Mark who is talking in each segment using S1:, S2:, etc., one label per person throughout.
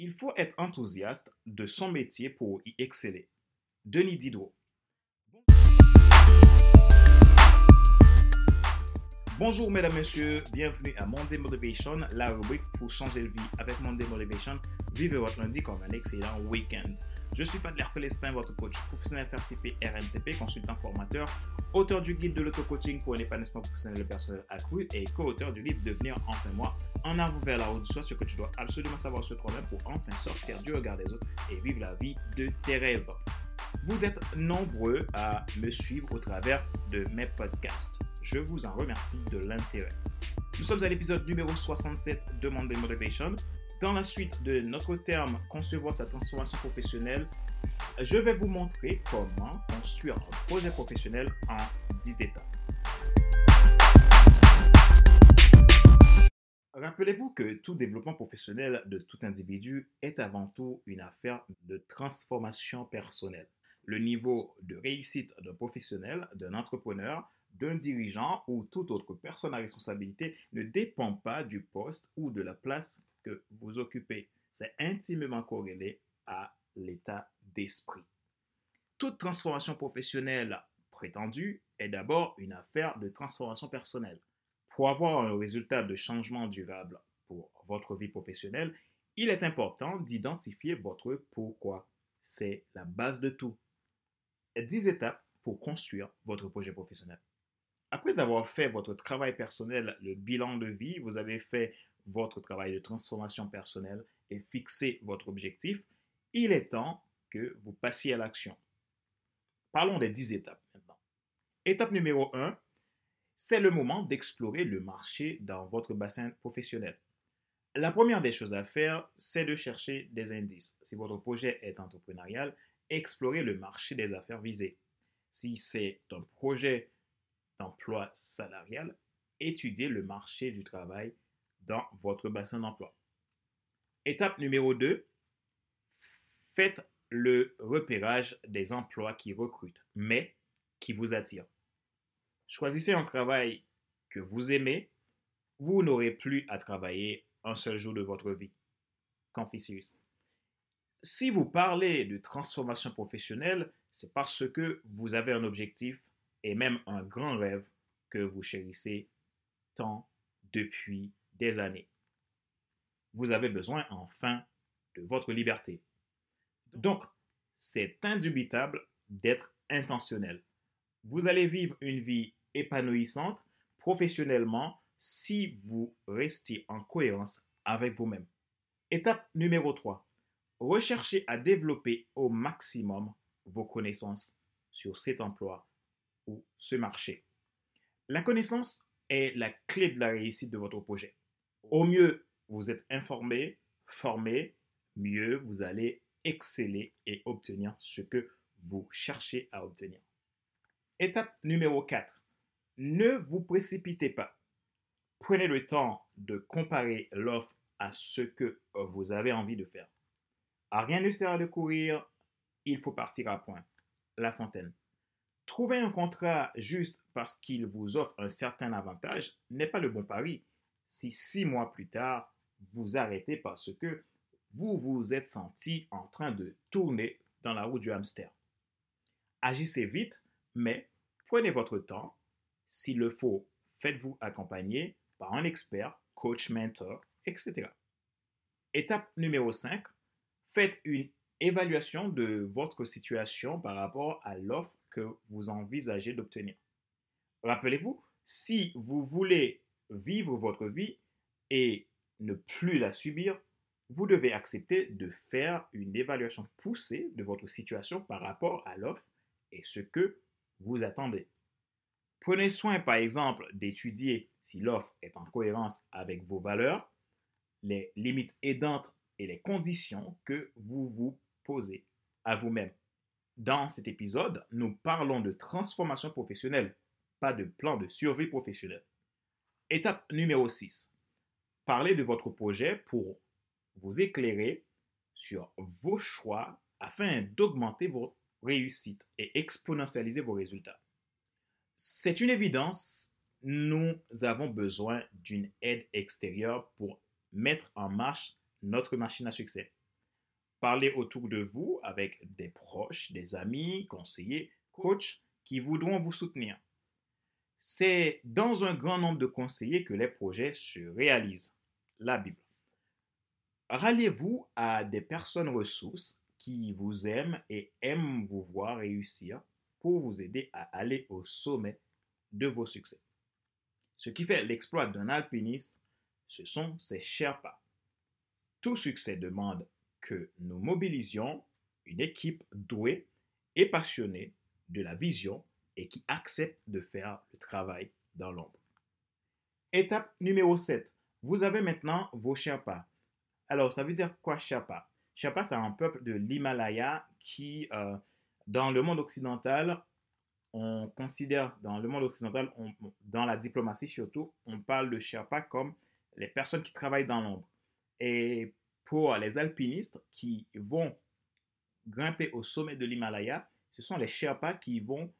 S1: Il faut être enthousiaste de son métier pour y exceller. Denis Diderot. Bonjour mesdames, messieurs, bienvenue à Monday Motivation, la rubrique pour changer de vie avec Monday Motivation. Vivez votre lundi comme un excellent week-end. Je suis Fadler Célestin, votre coach professionnel certifié RNCP, consultant formateur, auteur du guide de l'auto-coaching pour un épanouissement professionnel et personnel accru et co-auteur du livre Devenir enfin moi, en avant vers la haute soit ce que tu dois absolument savoir sur toi-même pour enfin sortir du regard des autres et vivre la vie de tes rêves. Vous êtes nombreux à me suivre au travers de mes podcasts. Je vous en remercie de l'intérêt. Nous sommes à l'épisode numéro 67 de Monday Motivation. Dans la suite de notre terme concevoir sa transformation professionnelle, je vais vous montrer comment construire un projet professionnel en 10 étapes. Rappelez-vous que tout développement professionnel de tout individu est avant tout une affaire de transformation personnelle. Le niveau de réussite d'un professionnel, d'un entrepreneur, d'un dirigeant ou toute autre personne à responsabilité ne dépend pas du poste ou de la place que vous occupez. C'est intimement corrélé à l'état d'esprit. Toute transformation professionnelle prétendue est d'abord une affaire de transformation personnelle. Pour avoir un résultat de changement durable pour votre vie professionnelle, il est important d'identifier votre pourquoi. C'est la base de tout. 10 étapes pour construire votre projet professionnel. Après avoir fait votre travail personnel, le bilan de vie, vous avez fait votre travail de transformation personnelle et fixé votre objectif, il est temps que vous passiez à l'action. Parlons des 10 étapes maintenant. Étape numéro 1, c'est le moment d'explorer le marché dans votre bassin professionnel. La première des choses à faire, c'est de chercher des indices. Si votre projet est entrepreneurial, explorez le marché des affaires visées. Si c'est un projet d'emploi salarial, étudiez le marché du travail dans votre bassin d'emploi. Étape numéro 2, faites le repérage des emplois qui recrutent, mais qui vous attirent. Choisissez un travail que vous aimez, vous n'aurez plus à travailler un seul jour de votre vie. Confucius. Si vous parlez de transformation professionnelle, c'est parce que vous avez un objectif et même un grand rêve que vous chérissez tant depuis des années. Vous avez besoin enfin de votre liberté. Donc, c'est indubitable d'être intentionnel. Vous allez vivre une vie épanouissante professionnellement si vous restez en cohérence avec vous-même. Étape numéro 3. Recherchez à développer au maximum vos connaissances sur cet emploi ou ce marché. La connaissance est la clé de la réussite de votre projet. Au mieux, vous êtes informé, formé, mieux vous allez exceller et obtenir ce que vous cherchez à obtenir. Étape numéro 4. Ne vous précipitez pas. Prenez le temps de comparer l'offre à ce que vous avez envie de faire. Rien ne sert de courir, il faut partir à point. La Fontaine. Trouver un contrat juste parce qu'il vous offre un certain avantage n'est pas le bon pari si six mois plus tard, vous arrêtez parce que vous vous êtes senti en train de tourner dans la roue du hamster. Agissez vite, mais prenez votre temps. S'il le faut, faites-vous accompagner par un expert, coach, mentor, etc. Étape numéro 5. Faites une évaluation de votre situation par rapport à l'offre que vous envisagez d'obtenir. Rappelez-vous, si vous voulez vivre votre vie et ne plus la subir, vous devez accepter de faire une évaluation poussée de votre situation par rapport à l'offre et ce que vous attendez. Prenez soin, par exemple, d'étudier si l'offre est en cohérence avec vos valeurs, les limites aidantes et les conditions que vous vous posez à vous-même. Dans cet épisode, nous parlons de transformation professionnelle, pas de plan de survie professionnelle. Étape numéro 6. Parlez de votre projet pour vous éclairer sur vos choix afin d'augmenter vos réussites et exponentialiser vos résultats. C'est une évidence, nous avons besoin d'une aide extérieure pour mettre en marche notre machine à succès. Parlez autour de vous avec des proches, des amis, conseillers, coachs qui voudront vous soutenir. C'est dans un grand nombre de conseillers que les projets se réalisent. La Bible. Ralliez-vous à des personnes ressources qui vous aiment et aiment vous voir réussir pour vous aider à aller au sommet de vos succès. Ce qui fait l'exploit d'un alpiniste, ce sont ses Sherpas. Tout succès demande que nous mobilisions une équipe douée et passionnée de la vision et qui accepte de faire le travail dans l'ombre. Étape numéro 7. Vous avez maintenant vos Sherpas. Alors, ça veut dire quoi Sherpa? Sherpa, c'est un peuple de l'Himalaya qui, euh, dans le monde occidental, on considère, dans le monde occidental, dans la diplomatie surtout, on parle de Sherpa comme les personnes qui travaillent dans l'ombre. Et pour les alpinistes qui vont grimper au sommet de l'Himalaya, ce sont les Sherpas qui vont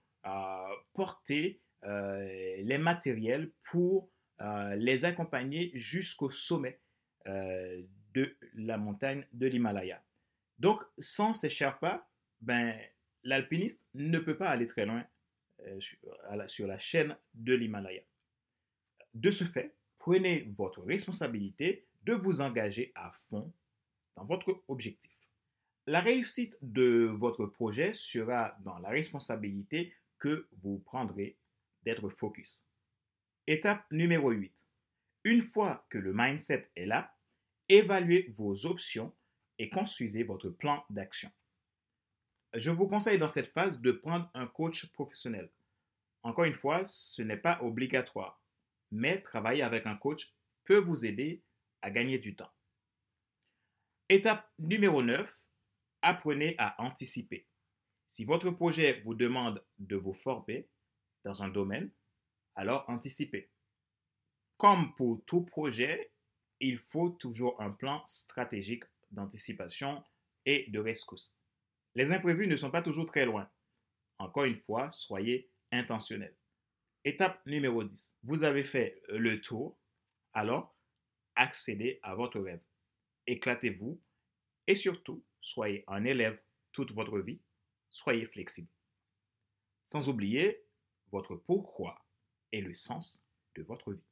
S1: porter euh, les matériels pour euh, les accompagner jusqu'au sommet de la montagne de l'Himalaya. Donc, sans ces Sherpas, ben, l'alpiniste ne peut pas aller très loin sur, sur la chaîne de l'Himalaya. De ce fait, prenez votre responsabilité de vous engager à fond dans votre objectif. La réussite de votre projet sera dans la responsabilité que vous prendrez d'être focus. Étape numéro 8. Une fois que le mindset est là, évaluez vos options et construisez votre plan d'action. Je vous conseille dans cette phase de prendre un coach professionnel. Encore une fois, ce n'est pas obligatoire, mais travailler avec un coach peut vous aider à gagner du temps. Étape numéro 9, apprenez à anticiper. Si votre projet vous demande de vous former dans un domaine, alors anticipez. Comme pour tout projet, il faut toujours un plan stratégique d'anticipation et de rescousse. Les imprévus ne sont pas toujours très loin. Encore une fois, soyez intentionnel. Étape numéro 10. Vous avez fait le tour, alors accédez à votre rêve. Éclatez-vous et surtout, soyez un élève toute votre vie. Soyez flexible. Sans oublier votre pourquoi et le sens de votre vie.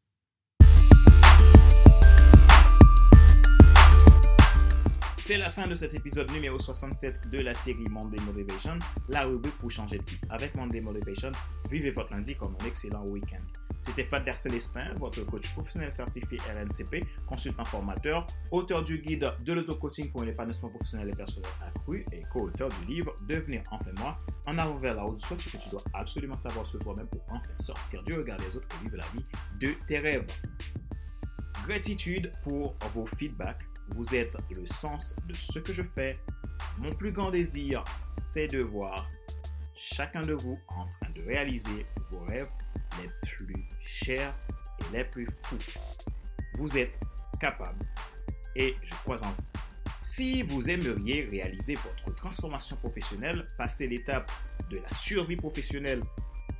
S1: C'est la fin de cet épisode numéro 67 de la série Monday Motivation, la rubrique pour changer de vie. Avec Monday Motivation, vivez votre lundi comme un excellent week-end. C'était Fader Célestin, votre coach professionnel certifié RNCP, consultant formateur, auteur du guide de l'auto-coaching pour un épanouissement professionnel et personnel accru et co-auteur du livre Devenir enfin moi, en avant vers la haute, soit ce que tu dois absolument savoir sur toi-même pour enfin sortir du regard des autres et vivre la vie de tes rêves. Gratitude pour vos feedbacks vous êtes le sens de ce que je fais. Mon plus grand désir, c'est de voir chacun de vous en train de réaliser vos rêves les plus chers et les plus fous. Vous êtes capable et je crois en vous. Si vous aimeriez réaliser votre transformation professionnelle, passer l'étape de la survie professionnelle,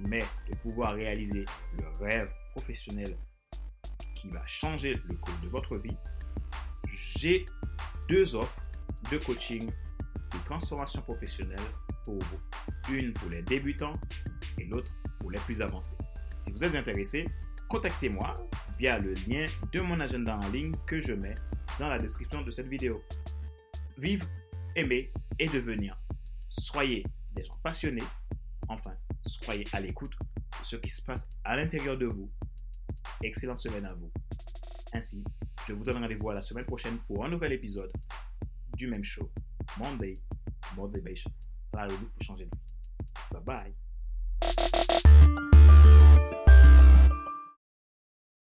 S1: mais de pouvoir réaliser le rêve professionnel qui va changer le cours de votre vie, j'ai deux offres de coaching de transformation professionnelle pour vous. Une pour les débutants et l'autre pour les plus avancés. Si vous êtes intéressé, contactez-moi via le lien de mon agenda en ligne que je mets dans la description de cette vidéo. Vive, aimer et devenir. Soyez des gens passionnés. Enfin, soyez à l'écoute de ce qui se passe à l'intérieur de vous. Excellente semaine à vous. Ainsi, je vous donne rendez-vous à la semaine prochaine pour un nouvel épisode du même show, Monday Motivation. Là, pour changer de vie. Bye bye.